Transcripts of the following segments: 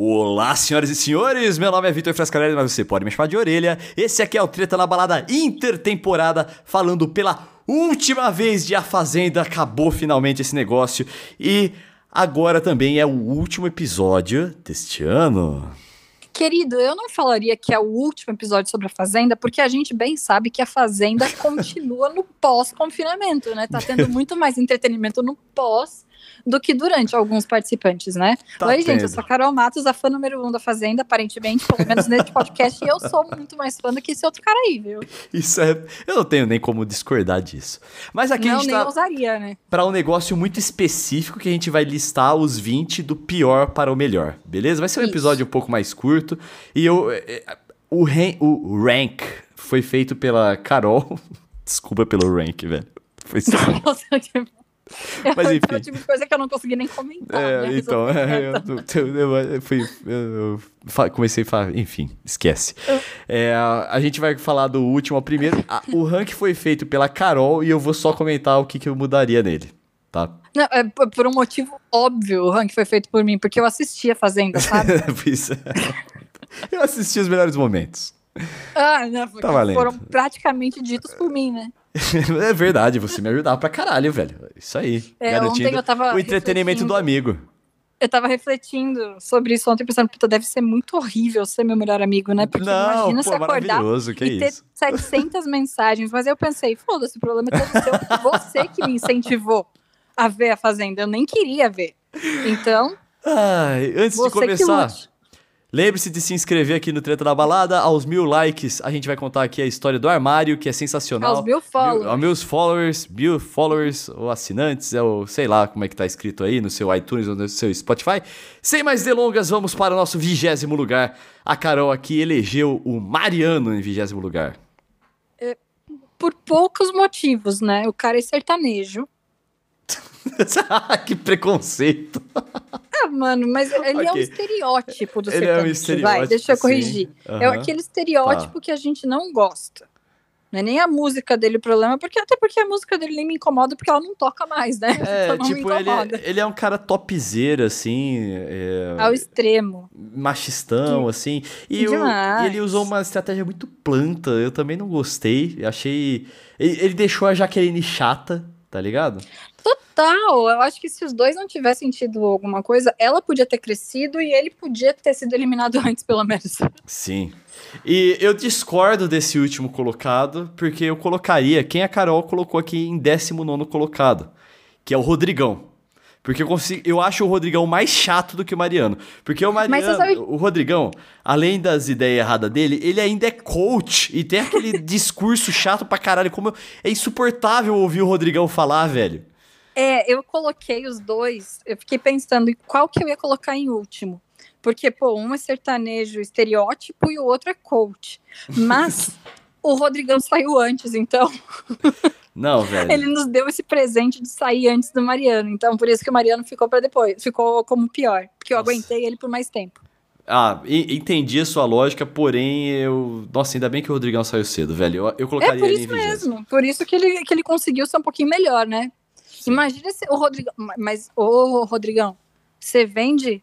Olá, senhoras e senhores, meu nome é Vitor Frescarelli, mas você pode me chamar de orelha. Esse aqui é o Treta na Balada Intertemporada, falando pela última vez de A Fazenda. Acabou finalmente esse negócio e agora também é o último episódio deste ano. Querido, eu não falaria que é o último episódio sobre a Fazenda, porque a gente bem sabe que a Fazenda continua no pós-confinamento, né? Tá tendo muito mais entretenimento no pós do que durante alguns participantes, né? Tá Oi, gente, tendo. eu sou a Carol Matos, a fã número um da Fazenda, aparentemente, pelo menos nesse podcast, e eu sou muito mais fã do que esse outro cara aí, viu? Isso é. Eu não tenho nem como discordar disso. Mas aqui a não, gente nem tá ousaria, né? para um negócio muito específico que a gente vai listar os 20 do pior para o melhor, beleza? Vai ser um Isso. episódio um pouco mais curto. E eu. é, é, O, o rank foi feito pela Carol. Desculpa pelo rank, velho. Foi estranho. Nossa, Mas É enfim. o tipo de coisa que eu não consegui nem comentar. É, né? então, é, eu, eu- eu- fui, eu- comecei a falar, enfim, esquece. É, a gente vai falar do último ao primeiro. A- o rank foi feito pela Carol e eu vou só comentar o que, que eu mudaria nele, tá? Não, é por um motivo óbvio o ranking foi feito por mim, porque eu assisti a Fazenda, sabe? É. eu assisti os melhores momentos. ah, não, Tá valendo. foram praticamente ditos por mim, né? é verdade, você me ajudava pra caralho, velho. Isso aí. É, garantindo o entretenimento do amigo. Eu tava refletindo sobre isso ontem, pensando, puta, deve ser muito horrível ser meu melhor amigo, né? Porque Não, imagina pô, se acordar que e ter isso. 700 mensagens. Mas eu pensei, foda-se, o problema é todo seu. Você que me incentivou a ver a Fazenda. Eu nem queria ver. Então, Ai, antes de começar. Lembre-se de se inscrever aqui no Treta da Balada. Aos mil likes, a gente vai contar aqui a história do armário, que é sensacional. Aos mil followers. Mil, aos meus followers, mil followers, ou assinantes, é o sei lá como é que tá escrito aí no seu iTunes ou no seu Spotify. Sem mais delongas, vamos para o nosso vigésimo lugar. A Carol aqui elegeu o Mariano em vigésimo lugar. Por poucos motivos, né? O cara é sertanejo. que preconceito. Ah, mano, mas ele é um estereótipo do Ele é um sertanejo. estereótipo, Vai, deixa eu sim. corrigir. É aquele estereótipo que a gente não gosta. Não é nem a música dele o problema, porque até porque a música dele nem me incomoda, porque ela não toca mais, né? É, então tipo, ele, incomoda. ele é um cara topzera, assim. é, Ao extremo. machistão, assim. E, e ele usou uma estratégia muito planta. Eu também não gostei. Achei. Ele, ele deixou a Jaqueline chata, tá ligado? Total, eu acho que se os dois não tivessem tido alguma coisa, ela podia ter crescido e ele podia ter sido eliminado antes, pelo menos. Sim. E eu discordo desse último colocado, porque eu colocaria quem a Carol colocou aqui em 19 colocado, que é o Rodrigão. Porque eu, consigo, eu acho o Rodrigão mais chato do que o Mariano. Porque o Mariano, sabe- o Rodrigão, além das ideias erradas dele, ele ainda é coach e tem aquele discurso chato pra caralho. Como eu- é insuportável ouvir o Rodrigão falar, velho. É, eu coloquei os dois, eu fiquei pensando em qual que eu ia colocar em último. Porque, pô, um é sertanejo estereótipo e o outro é coach. Mas o Rodrigão saiu antes, então Não, velho. ele nos deu esse presente de sair antes do Mariano. Então, por isso que o Mariano ficou para depois, ficou como pior. Porque eu Nossa. aguentei ele por mais tempo. Ah, entendi a sua lógica, porém eu. Nossa, ainda bem que o Rodrigão saiu cedo, velho. Eu, eu É colocaria por ele em isso mesmo. Por isso que ele, que ele conseguiu ser um pouquinho melhor, né? Imagina se o Rodrigão. Mas, ô Rodrigão, você vende.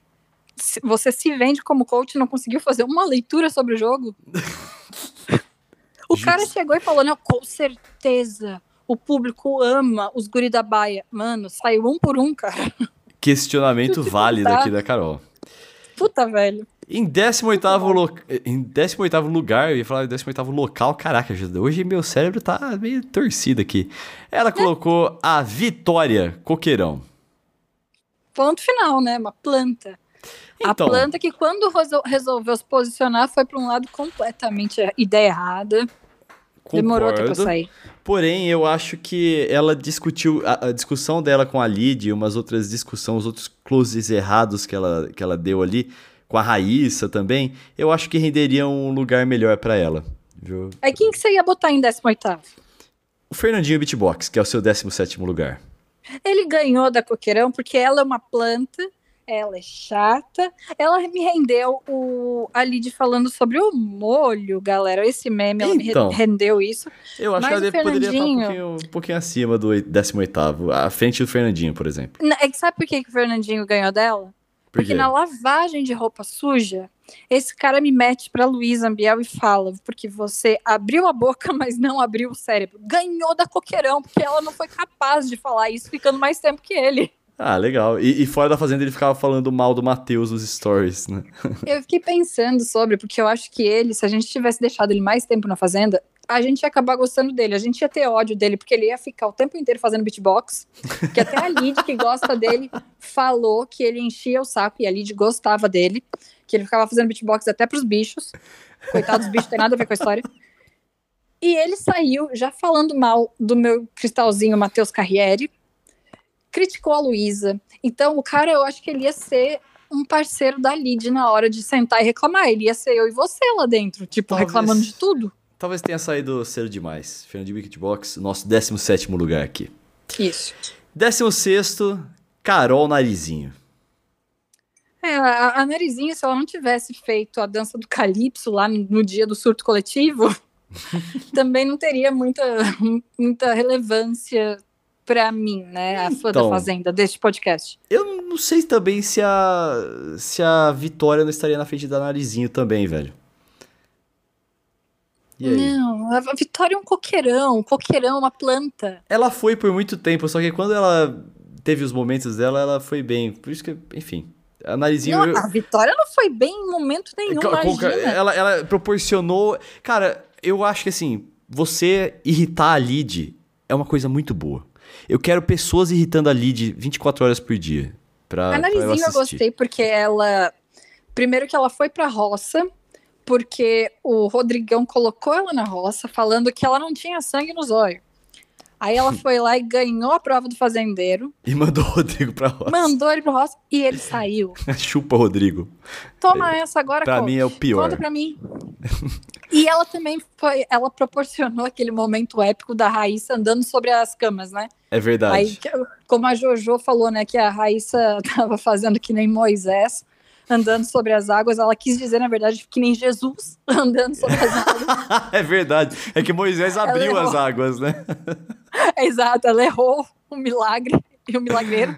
Você se vende como coach e não conseguiu fazer uma leitura sobre o jogo? o cara chegou e falou: não, com certeza. O público ama os guri da baia. Mano, saiu um por um, cara. Questionamento válido tá. aqui da Carol. Puta, velho. Em 18 lo... em 18 lugar, eu ia falar em 18 local, caraca, hoje meu cérebro tá meio torcido aqui. Ela colocou a Vitória Coqueirão. Ponto final, né? Uma planta. Então, A planta que, quando resol- resolveu se posicionar, foi para um lado completamente ideia errada. Demorou até pra concordo. sair. Porém, eu acho que ela discutiu a, a discussão dela com a Lid, umas outras discussões, os outros closes errados que ela, que ela deu ali, com a Raíssa também, eu acho que renderia um lugar melhor pra ela. Viu? Aí quem que você ia botar em 18 O Fernandinho Beatbox, que é o seu 17 lugar. Ele ganhou da Coqueirão porque ela é uma planta, ela é chata. Ela me rendeu o, a Lid falando sobre o molho, galera. Esse meme, ela me Então. rendeu isso. Eu acho Mas que ela o deve- poderia estar um Fernandinho- pouquinho, um pouquinho acima do 18º, à frente do Fernandinho, por exemplo. É que sabe por que, que o Fernandinho ganhou dela? Porque na lavagem de roupa suja, esse cara me mete pra Luísa Ambiel e fala: porque você abriu a boca, mas não abriu o cérebro. Ganhou da coqueirão, porque ela não foi capaz de falar isso ficando mais tempo que ele. Ah, legal. E, e, fora da fazenda ele ficava falando mal do Matheus nos stories, né? Eu fiquei pensando sobre, porque eu acho que ele, se a gente tivesse deixado ele mais tempo na fazenda, a gente ia acabar gostando dele. A gente ia ter ódio dele, porque ele ia ficar o tempo inteiro fazendo beatbox. Que até a Lid, que gosta dele, falou que ele enchia o saco e a Lid gostava dele. Que ele ficava fazendo beatbox até pros bichos. Coitados, os bichos tem nada a ver com a história. E ele saiu já falando mal do meu cristalzinho Matheus Carriere criticou a Luísa. Então, o cara, eu acho que ele ia ser um parceiro da Lid na hora de sentar e reclamar. Ele ia ser eu e você lá dentro, tipo, talvez, reclamando de tudo. Talvez tenha saído cedo demais. Fernando de Wicketbox, nosso 17 lugar aqui. Isso. 16, Carol Narizinho. É, a, a Narizinho, se ela não tivesse feito a dança do Calypso lá no, no dia do surto coletivo, também não teria muita, muita relevância para mim, né, a fã então, da Fazenda, deste podcast. Eu não sei também se a se a Vitória não estaria na frente da Narizinho também, velho. Não, a Vitória é um coqueirão, um coqueirão, uma planta. Ela foi por muito tempo, só que quando ela teve os momentos dela, ela foi bem. Por isso que, enfim, a Narizinho... Não, a Vitória não foi bem em momento nenhum, ela, ela proporcionou... Cara, eu acho que assim, você irritar a Lid é uma coisa muito boa. Eu quero pessoas irritando a Lid 24 horas por dia. Pra, a Narizinho eu, eu gostei porque ela. Primeiro que ela foi pra roça, porque o Rodrigão colocou ela na roça, falando que ela não tinha sangue nos olhos. Aí ela foi lá e ganhou a prova do fazendeiro. E mandou o Rodrigo pra roça. Mandou ele pra roça e ele saiu. Chupa, Rodrigo. Toma é, essa agora, Pra mim é o pior. Conta pra mim. e ela também foi, ela proporcionou aquele momento épico da Raíssa andando sobre as camas, né? É verdade. Aí, como a Jojo falou, né, que a Raíssa tava fazendo que nem Moisés andando sobre as águas. Ela quis dizer, na verdade, que nem Jesus andando sobre as águas. é verdade. É que Moisés abriu as águas, né? Exato, ela errou o milagre e o milagreiro,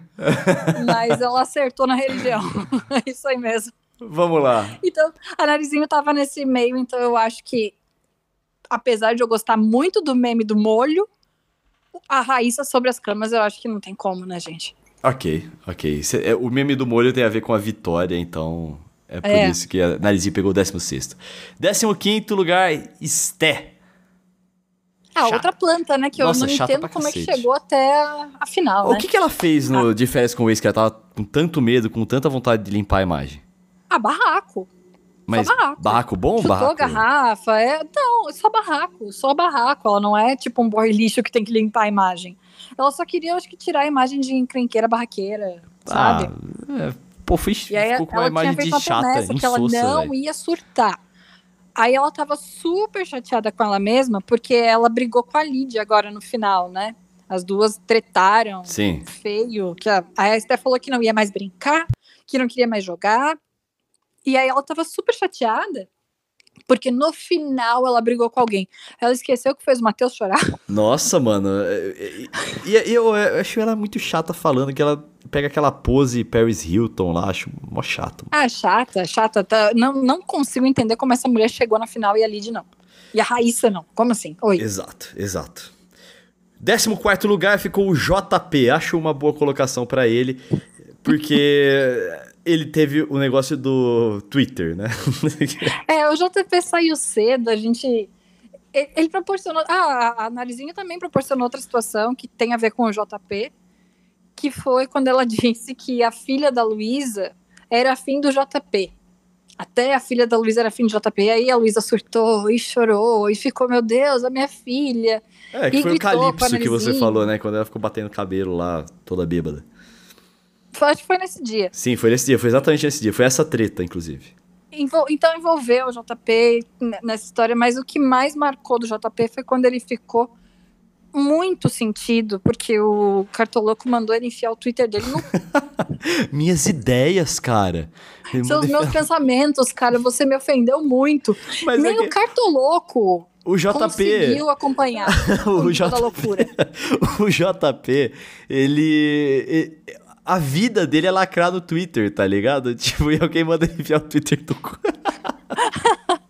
mas ela acertou na religião. É isso aí mesmo. Vamos lá. Então, a Narizinho tava nesse meio, então eu acho que, apesar de eu gostar muito do meme do molho, a Raíssa sobre as camas eu acho que não tem como, né, gente? Ok, ok. É, o meme do molho tem a ver com a vitória, então é por é. isso que a Narizinho pegou o 16. 15 lugar, Esté. Ah, chata. outra planta, né? Que Nossa, eu não entendo como cacete. é que chegou até a, a final. O né? que, que ela fez no, ah. de férias com o ex que ela tava com tanto medo, com tanta vontade de limpar a imagem? Ah, barraco. Mas barraco. barraco bom ou barraco? garrafa, é... Não, só barraco, só barraco. Ela não é tipo um boy lixo que tem que limpar a imagem. Ela só queria, acho que, tirar a imagem de encrenqueira barraqueira, sabe? Ah, é, pô, fui, e aí, ficou com uma imagem de chata, que ela não ia surtar. Aí ela tava super chateada com ela mesma, porque ela brigou com a Lídia agora no final, né? As duas tretaram Sim. feio. Que a, a Esther falou que não ia mais brincar, que não queria mais jogar. E aí ela tava super chateada. Porque no final ela brigou com alguém. Ela esqueceu que fez o Matheus chorar. Nossa, mano. E, e, e eu, eu acho ela muito chata falando que ela pega aquela pose Paris Hilton lá, acho mó chato. Ah, chata, chata. Tá, não, não consigo entender como essa mulher chegou na final e a Lid não. E a Raíssa não. Como assim? Oi. Exato, exato. 14 lugar ficou o JP. Acho uma boa colocação para ele, porque ele teve o negócio do Twitter, né? é, o JP saiu cedo, a gente. Ele proporcionou. Ah, a Narizinho também proporcionou outra situação que tem a ver com o JP, que foi quando ela disse que a filha da Luísa era afim do JP. Até a filha da Luísa era afim do JP. Aí a Luísa surtou e chorou e ficou, meu Deus, a minha filha. É, que e foi o Calypso que você falou, né? Quando ela ficou batendo cabelo lá, toda bêbada. Acho que foi nesse dia. Sim, foi nesse dia, foi exatamente nesse dia. Foi essa treta, inclusive. então envolveu o JP nessa história, mas o que mais marcou do JP foi quando ele ficou muito sentido, porque o Cartoloco mandou ele enfiar o Twitter dele no. Minhas ideias, cara. São os meus pensamentos, cara. Você me ofendeu muito. Mas Nem é que... o Cartoloco. O JP. Conseguiu acompanhar o JP, loucura. o JP, ele a vida dele é lacrar no Twitter, tá ligado? Tipo, e alguém manda ele enviar o Twitter do cu.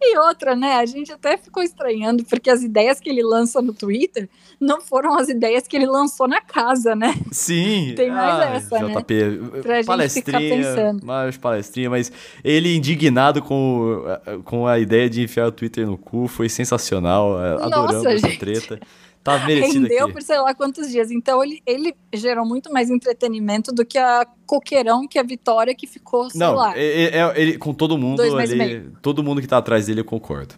E outra, né? A gente até ficou estranhando, porque as ideias que ele lança no Twitter não foram as ideias que ele lançou na casa, né? Sim. Tem mais ah, essa, né? JP, Pra gente ficar palestrinha, pensando. mais palestrinha, mas ele indignado com, com a ideia de enfiar o Twitter no cu foi sensacional, é, adoramos Nossa, essa gente. treta. Tá merecido Rendeu aqui. por sei lá quantos dias. Então ele, ele gerou muito mais entretenimento do que a coqueirão que a Vitória que ficou, sei Não, lá. é- é- é- ele, com todo mundo, ele, todo mundo que tá atrás dele, eu concordo.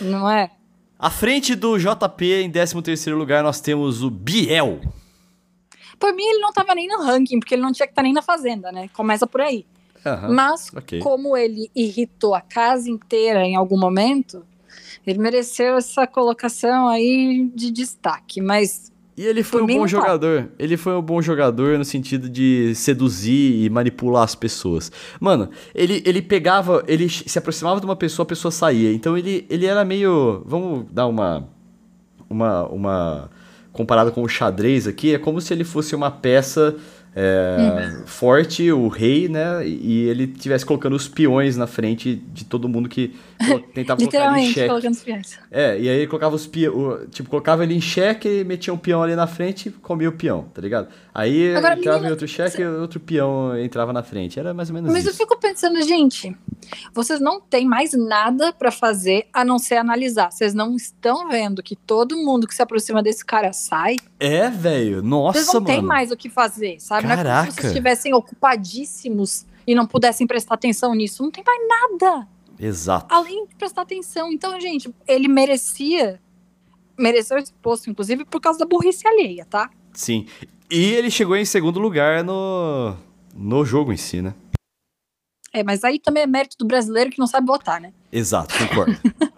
Não é? À frente do JP, em 13º lugar, nós temos o Biel. Por mim, ele não tava nem no ranking, porque ele não tinha que estar nem na Fazenda, né? Começa por aí. Aham, Mas, ok. como ele irritou a casa inteira em algum momento, ele mereceu essa colocação aí de destaque. Mas E ele foi Por um bom tá. jogador. Ele foi um bom jogador no sentido de seduzir e manipular as pessoas. Mano, ele, ele pegava, ele se aproximava de uma pessoa, a pessoa saía. Então ele, ele era meio. Vamos dar uma. Uma. Uma. Comparada com o xadrez aqui, é como se ele fosse uma peça é, forte, o rei, né? E ele tivesse colocando os peões na frente de todo mundo que tentava colocar ele em xeque. colocando os. É, e aí ele colocava os peão, tipo, colocava ele em xeque, metia um peão ali na frente e comia o peão, tá ligado? Aí Agora, entrava menina, em outro xeque e outro peão entrava na frente. Era mais ou menos Mas eu isso. fico pensando, gente, vocês não têm mais nada pra fazer a não ser analisar. Vocês não estão vendo que todo mundo que se aproxima desse cara sai? É, velho. Nossa, Vocês não mano. têm mais o que fazer, sabe? Não é como se Caraca. vocês estivessem ocupadíssimos e não pudessem prestar atenção nisso. Não tem mais nada Exato. além de prestar atenção. Então, gente, ele merecia. Mereceu esse posto, inclusive, por causa da burrice alheia, tá? Sim. E ele chegou em segundo lugar no, no jogo em si, né? É, mas aí também é mérito do brasileiro que não sabe votar, né? Exato, concordo.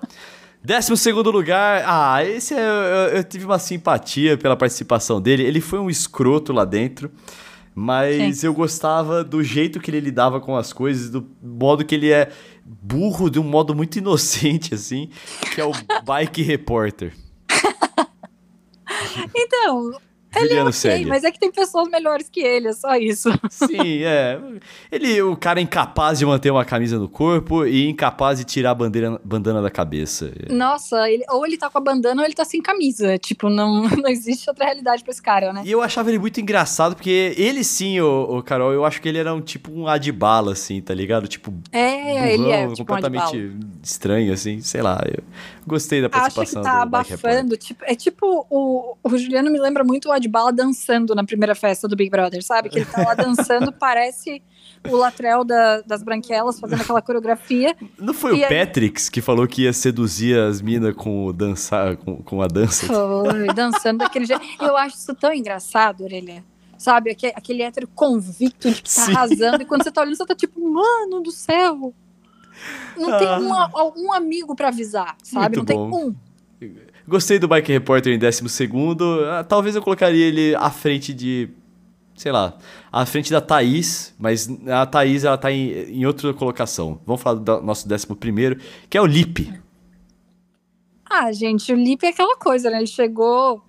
Décimo segundo lugar. Ah, esse é, eu, eu tive uma simpatia pela participação dele. Ele foi um escroto lá dentro. Mas eu gostava do jeito que ele lidava com as coisas, do modo que ele é burro de um modo muito inocente, assim, que é o Bike Repórter. Então, ele é Juliano ok, Célia. mas é que tem pessoas melhores que ele, é só isso. Sim, é. Ele, o cara incapaz de manter uma camisa no corpo e incapaz de tirar a bandeira, bandana da cabeça. Nossa, ele, ou ele tá com a bandana ou ele tá sem camisa. Tipo, não, não existe outra realidade pra esse cara, né? E eu achava ele muito engraçado, porque ele sim, o, Carol, eu acho que ele era um tipo um Adibala, assim, tá ligado? Tipo, É, ele é, burrão, tipo, um completamente Adbala. estranho, assim, sei lá. Eu gostei da Acho que participação tá do abafando. Tipo, é tipo, o, o Juliano me lembra muito o Adbala dançando na primeira festa do Big Brother, sabe? Que ele tá lá dançando, parece o Latrell da- das branquelas fazendo aquela coreografia. Não foi E o aí- Patrix que falou que ia seduzir as minas com, o dançar, com, com a dança? Foi, dançando daquele jeito. Eu acho isso tão engraçado, Orelha. Sabe, aquele, aquele hétero convicto de que tá Sim. arrasando, e quando você tá olhando, você tá tipo, mano do céu. Não tem Ah. uma- um amigo pra avisar, sabe? Muito não bom. tem um. Gostei do Bike Repórter em 12 segundo. Ah, Talvez eu colocaria ele à frente de. Sei lá, à frente da Thaís, mas a Thaís ela tá em, em outra colocação. Vamos falar do nosso décimo primeiro, que é o Lipe. Ah, gente, o Lipe é aquela coisa, né? Ele chegou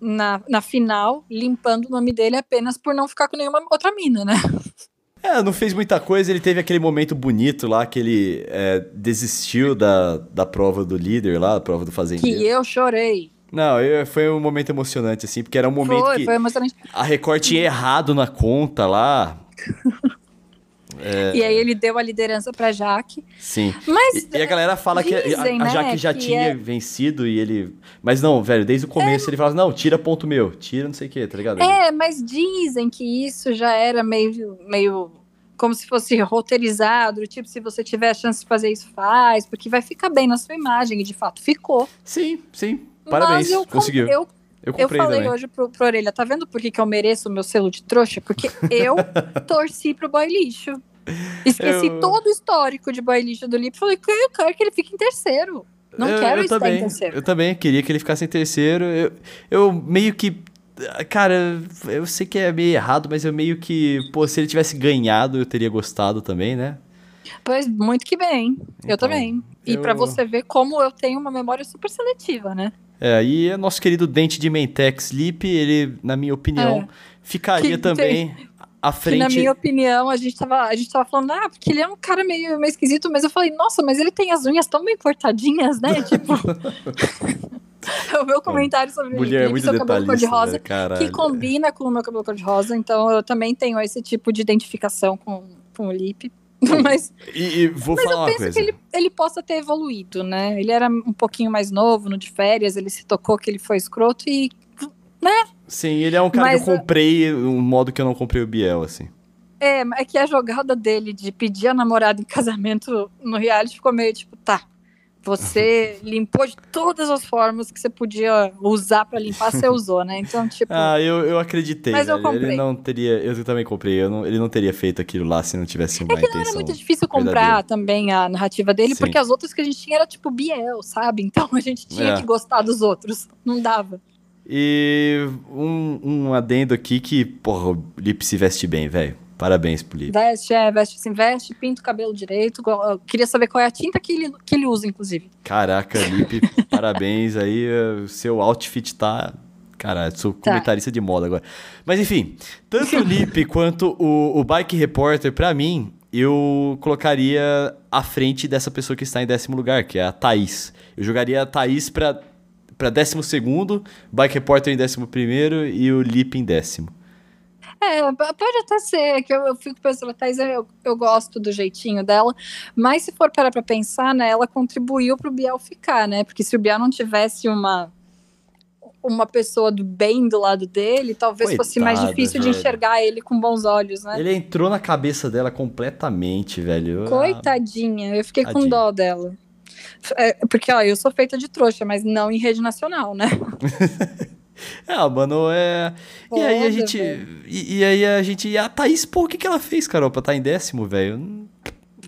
na, na final limpando o nome dele apenas por não ficar com nenhuma outra mina, né? É, não fez muita coisa, ele teve aquele momento bonito lá que ele é, desistiu da, da prova do líder lá, a prova do fazendeiro. Que eu chorei. Não, eu- foi um momento emocionante, assim, porque era um momento Foi, que foi emocionante. a Record tinha errado na conta lá. É. E aí ele deu a liderança pra Jaque. Sim. Mas E, e a galera fala que a- dizem, a, né, Jaque já que tinha é- vencido e ele. Mas não, velho, desde o começo ele falava: não, tira ponto meu, tira não sei o que, tá ligado? É, mas dizem que isso já era meio, meio como se fosse roteirizado, tipo, se você tiver a chance de fazer isso, faz, porque vai ficar bem na sua imagem, e de fato ficou. Sim, sim. Parabéns, eu, conseguiu. Eu, Eu eu falei também. hoje pro, pro Orelha, tá vendo por que, que eu mereço o meu selo de trouxa? Porque eu torci pro boy lixo. Esqueci Eu- todo o histórico de boy lixo do Lipe. Falei, que eu quero que ele fique em terceiro. Não eu, quero eu estar também, em terceiro. Eu também queria que ele ficasse em terceiro. Eu, eu meio que. Cara, eu sei que é meio errado, mas eu meio que. Pô, se ele tivesse ganhado, eu teria gostado também, né? Pois, muito que bem. eu Então, também. E eu- pra você ver como eu tenho uma memória super seletiva, né? É, e o nosso querido Dente de Mentex Sleep, ele, na minha opinião, É. ficaria Que também à Que, frente. na minha opinião, a gente, tava, a gente tava falando, ah, porque ele é um cara meio, meio esquisito, mas eu falei, nossa, mas ele tem as unhas tão bem cortadinhas, né? tipo. o meu comentário sobre Mulher é Felipe, muito seu cabelo cor-de-rosa, né, que combina com o meu cabelo cor-de-rosa, então eu também tenho esse tipo de identificação com, com o Lipe. Mas, E, e vou mas falar eu penso coisa. que ele, ele possa ter evoluído, né? Ele era um pouquinho mais novo no de férias, ele se tocou que ele foi escroto e. Sim, ele é um cara Mas, que eu comprei um modo que eu não comprei o Biel, assim. É, é que a jogada dele de pedir a namorada em casamento no reality ficou meio tipo, tá. Você limpou de todas as formas que você podia usar pra limpar, você usou, né? Então, tipo. Ah, eu, eu acreditei, Mas eu velho. Ele comprei. não teria. Eu também comprei. Eu não- ele não teria feito aquilo lá se não tivesse uma É que não era muito difícil comprar verdadeira. também a narrativa dele, Sim. porque as outras que a gente tinha era tipo Biel, sabe? Então a gente tinha É. que gostar dos outros. Não dava. E um, um adendo aqui que, porra, o Lip se veste bem, velho. Parabéns pro Lip. Veste, é, veste, se veste, pinta o cabelo direito. Queria saber qual é a tinta que ele, que ele usa, inclusive. Caraca, Lip, parabéns aí. Seu outfit tá. Cara, sou Tá. comentarista de moda agora. Mas enfim, tanto o Lip quanto o, o Bike Repórter, pra mim, eu colocaria à frente dessa pessoa que está em décimo lugar, que é a Thaís. Eu jogaria a Thaís pra, pra décimo segundo, Bike Repórter em décimo primeiro e o Lip em décimo. É, pode até ser, que eu, eu fico pensando, a Thaís, eu, eu gosto do jeitinho dela, mas se for parar pra pensar, né, ela contribuiu pro Biel ficar, né? Porque se o Biel não tivesse uma uma pessoa do bem do lado dele, talvez fosse mais Coitada, difícil de velho. enxergar ele com bons olhos, né? Ele entrou na cabeça dela completamente, velho. Coitadinha, eu fiquei com Tadinha. dó dela. É, porque, ó, eu sou feita de trouxa, mas não em rede nacional, né? É, mano, é. E aí a gente. E, e aí a gente. A Thaís, pô, o que, que ela fez, Carol, pra estar em décimo, velho?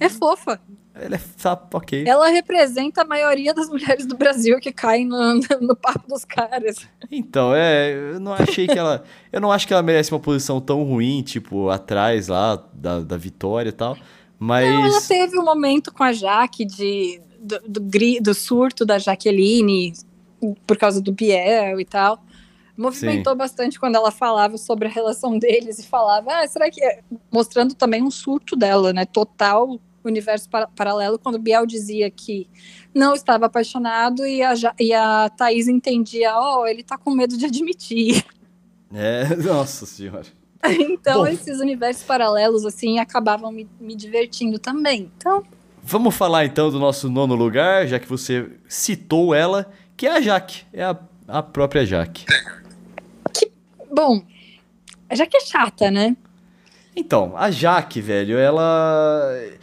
É fofa. Ela é. Tá, ok. Ela representa a maioria das mulheres do Brasil que caem no, no papo dos caras. Então, é. Eu não achei que ela. Eu não acho que ela merece uma posição tão ruim, tipo, atrás lá da, da vitória e tal. Mas. Não, ela teve um momento com a Jaque de, do, do, do surto da Jaqueline por causa do Biel e tal. Movimentou bastante quando ela falava sobre a relação deles e falava, ah, será que é? Mostrando também um surto dela, né? Total universo para- paralelo, quando o Biel dizia que não estava apaixonado e a, Ja- e a Thaís entendia, oh, ele tá com medo de admitir. É, nossa senhora. então, Bom. esses universos paralelos, assim, acabavam me, me divertindo também. Então, Vamos falar então do nosso nono lugar, já que você citou ela, que é a Jaque. É a, a própria Jaque. Bom, já que é chata, né? Então, a Jaque, velho, ela. É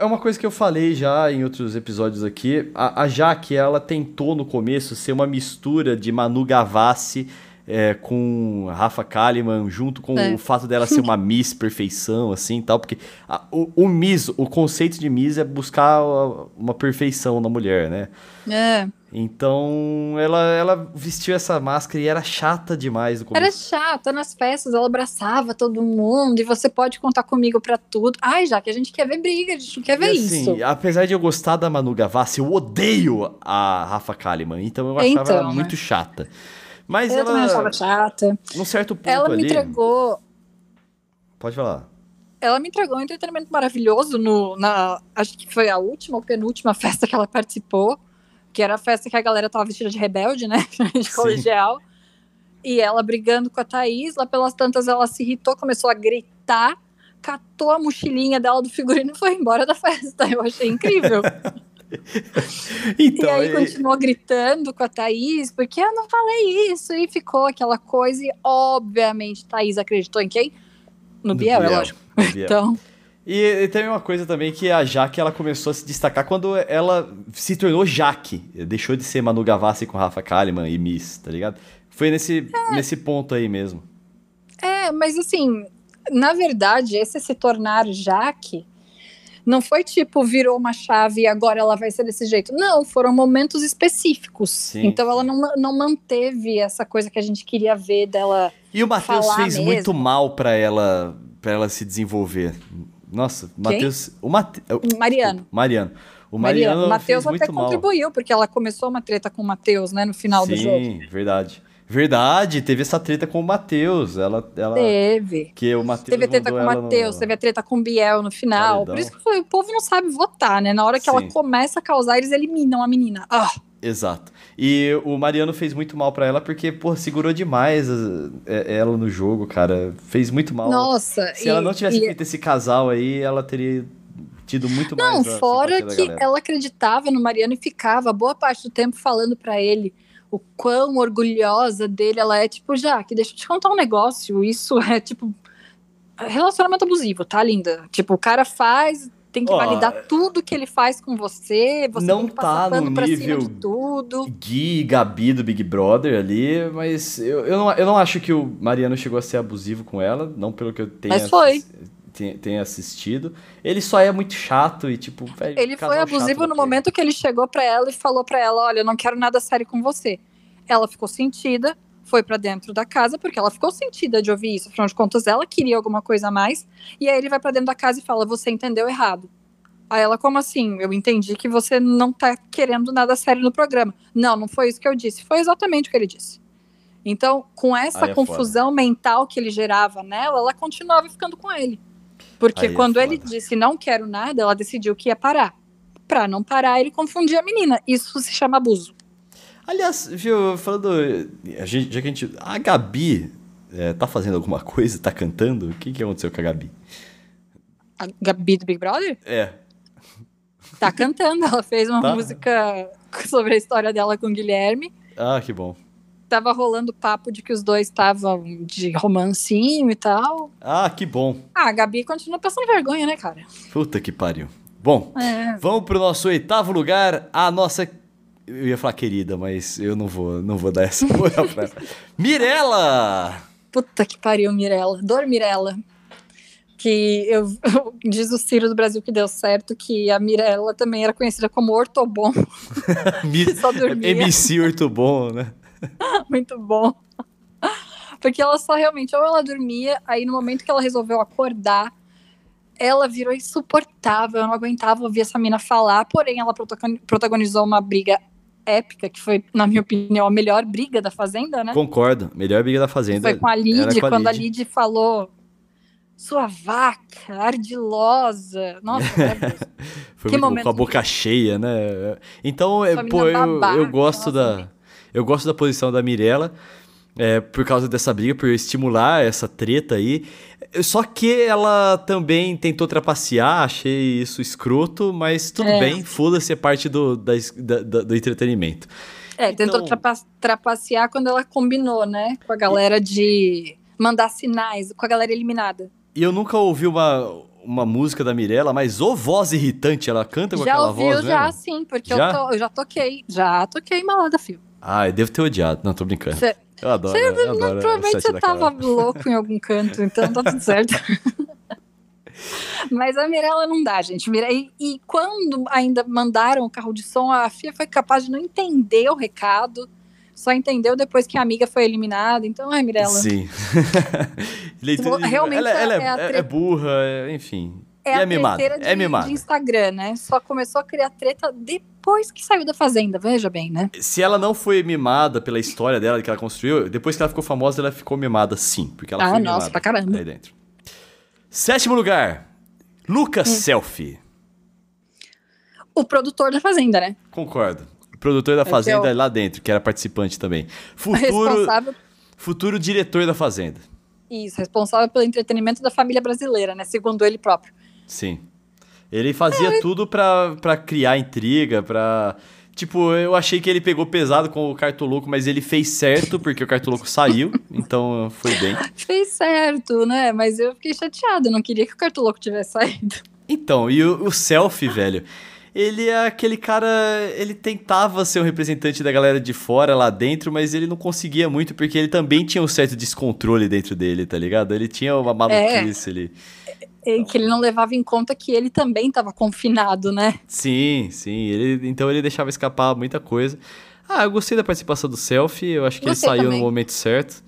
é uma coisa que eu falei já em outros episódios aqui. A, a Jaque, ela tentou no começo ser uma mistura de Manu Gavassi é, com Rafa Kalimann, junto com É. o fato dela ser uma Miss perfeição, assim tal. Porque a- o, o Miss, o conceito de Miss é buscar uma perfeição na mulher, né? É. Então, ela, ela vestiu essa máscara e era chata demais no Era começo. chata nas festas, ela abraçava todo mundo e você pode contar comigo pra tudo. Ai, já que a gente quer ver briga, a gente não quer ver E assim, isso. apesar de eu gostar da Manu Gavassi, eu odeio a Rafa Kalimann, então eu achava Então, ela né? muito chata. Mas Eu também ela, achava chata. num certo ponto Ela ali... me entregou. Pode falar. Ela me entregou um entretenimento maravilhoso no, na. Acho que foi a última ou penúltima festa que ela participou. Que era a festa que a galera tava vestida de rebelde, né? De Sim. colegial. E ela brigando com a Thaís, lá pelas tantas ela se irritou, começou a gritar, catou a mochilinha dela do figurino e foi embora da festa. Eu achei incrível. Então, e aí continuou gritando com a Thaís, porque eu não falei isso, e ficou aquela coisa, e obviamente Thaís acreditou em quem? No, Biel, é lógico. Biel. Então, E, e tem uma coisa também que a Jaque ela começou a se destacar quando ela se tornou Jaque. Deixou de ser Manu Gavassi com Rafa Kalimann e Miss, tá ligado? Foi nesse, nesse ponto aí mesmo. é, mas assim, na verdade, esse se tornar Jaque não foi tipo, virou uma chave e agora ela vai ser desse jeito. Não, foram momentos específicos. Sim, então ela não, não manteve essa coisa que a gente queria ver dela. E o Matheus fez mesmo. muito mal pra ela para ela se desenvolver. Nossa, o Matheus, o Mate, o- Mariano. Mariano. O Mariano. Matheus até muito mal. contribuiu, porque ela começou uma treta com o Matheus, né, no final Sim, do jogo. verdade. Verdade, teve essa treta com o Matheus. Ela, ela... Teve. Que o Matheus Teve a treta com o Matheus, no... teve a treta com o Biel no final. Paredão. Por isso que eu falei, o povo não sabe votar, né? Na hora que Sim. ela começa a causar, eles eliminam a menina. Ah! Exato. E o Mariano fez muito mal para ela porque, pô, segurou demais é, ela no jogo, cara. Fez muito mal. Nossa. Se e, ela não tivesse e... feito esse casal aí, ela teria tido muito não, mais. Não, fora que ela acreditava no Mariano e ficava boa parte do tempo falando para ele o quão orgulhosa dele ela é. Tipo, já, que deixa eu te contar um negócio. Isso é, tipo, relacionamento abusivo, tá, linda? Tipo, o cara faz, tem que Ó, validar tudo que ele faz com você, você não tem que tá no nível de tudo. Gui e Gabi do Big Brother ali, mas eu, eu, não, eu não acho que o Mariano chegou a ser abusivo com ela, não pelo que eu tenha, mas foi. Tenha assistido. Ele só é muito chato e tipo, véio, Ele foi abusivo no momento que ele chegou para ela e falou para ela, olha, eu não quero nada sério com você. Ela ficou sentida, foi para dentro da casa, porque ela ficou sentida de ouvir isso, afinal de contas ela queria alguma coisa a mais, e aí ele vai para dentro da casa e fala: Você entendeu errado. Aí ela, como assim? Eu entendi que você não tá querendo nada sério no programa. Não, não foi isso que eu disse. Foi exatamente o que ele disse. Então, com essa é confusão foda. mental que ele gerava nela, ela continuava ficando com ele. Porque Aí é quando é ele disse não quero nada, ela decidiu que ia parar. Pra não parar, ele confundia a menina. Isso se chama abuso. Aliás, viu, falando. A gente, já que a gente. A Gabi é, tá fazendo alguma coisa? Tá cantando? O que, que aconteceu com a Gabi? A Gabi do Big Brother? É. Tá cantando. Ela fez uma tá. música sobre a história dela com o Guilherme. Ah, que bom. Tava rolando papo de que os dois estavam de romancinho e tal. Ah, que bom. Ah, a Gabi continua passando vergonha, né, cara? Puta que pariu. Bom, é. vamos pro nosso oitavo lugar, a nossa eu ia falar querida, mas eu não vou, não vou dar essa moral pra ela. Mirella! Puta que pariu, Mirella. Dor Mirella. Que eu, diz o Ciro do Brasil que deu certo que a Mirella também era conhecida como Ortobon. só dormia. MC Ortobon, né? Muito bom. Porque ela só realmente, ou ela dormia, aí no momento que ela resolveu acordar, ela virou insuportável, eu não aguentava ouvir essa mina falar, porém ela protagonizou uma briga épica, que foi, na minha opinião, a melhor briga da Fazenda, né? Concordo, melhor briga da Fazenda. Foi com a Lid, quando a Lid falou sua vaca, ardilosa. Nossa, Foi que muito, com a boca cheia, né? Então, é, pô, eu, eu gosto da eu gosto da posição da Mirella. É, por causa dessa briga, por estimular essa treta aí. Só que ela também tentou trapacear, achei isso escroto, mas tudo é. bem, foda-se, é parte do, da, da, do entretenimento. É, então... tentou trapa trapacear quando ela combinou, né, com a galera de mandar sinais, com a galera eliminada. E eu nunca ouvi uma, uma música da Mirella, mas ô voz irritante, ela canta com já aquela ouviu, voz, Já ouviu, já, sim, porque já? Eu, tô, eu já toquei, já toquei Malada Fio. Ah, eu devo ter odiado, não, tô brincando. Cê... Eu adoro. Você, eu adoro provavelmente você tava louco em algum canto, então tá tudo certo. Mas a Mirella não dá, gente. E, e, quando ainda mandaram o carro de som, a FIA foi capaz de não entender o recado. Só entendeu depois que a amiga foi eliminada. Então, ai, Mirella. Sim. Realmente ela, ela é, é, é, burra, é, enfim. É, é a mimada. De, é mimada. de Instagram, né? Só começou a criar treta depois que saiu da Fazenda, veja bem, né? Se ela não foi mimada pela história dela que ela construiu, depois que ela ficou famosa, ela ficou mimada sim, porque ela ah, foi nossa, mimada. pra caramba. Aí dentro. Sétimo lugar, Lucas hum. Selfie. O produtor da Fazenda, né? Concordo. O produtor da Fazenda é lá dentro, que era participante também. Futuro, responsável... futuro diretor da Fazenda. Isso, responsável pelo entretenimento da família brasileira, né? Segundo ele próprio. Sim. Ele fazia é. tudo pra, pra criar intriga, pra. Tipo, eu achei que ele pegou pesado com o Cartoloco, mas ele fez certo, porque o Cartoloco saiu, então foi bem. Fez certo, né? Mas eu fiquei chateado, não queria que o Cartoloco tivesse saído. Então, e o, o selfie, velho? Ele é aquele cara. Ele tentava ser um representante da galera de fora lá dentro, mas ele não conseguia muito, porque ele também tinha um certo descontrole dentro dele, tá ligado? Ele tinha uma maluquice é. ali que ele não levava em conta que ele também estava confinado, né? Sim, sim. Ele, então ele deixava escapar muita coisa. Ah, eu gostei da participação do selfie, eu acho que gostei ele saiu também. no momento certo.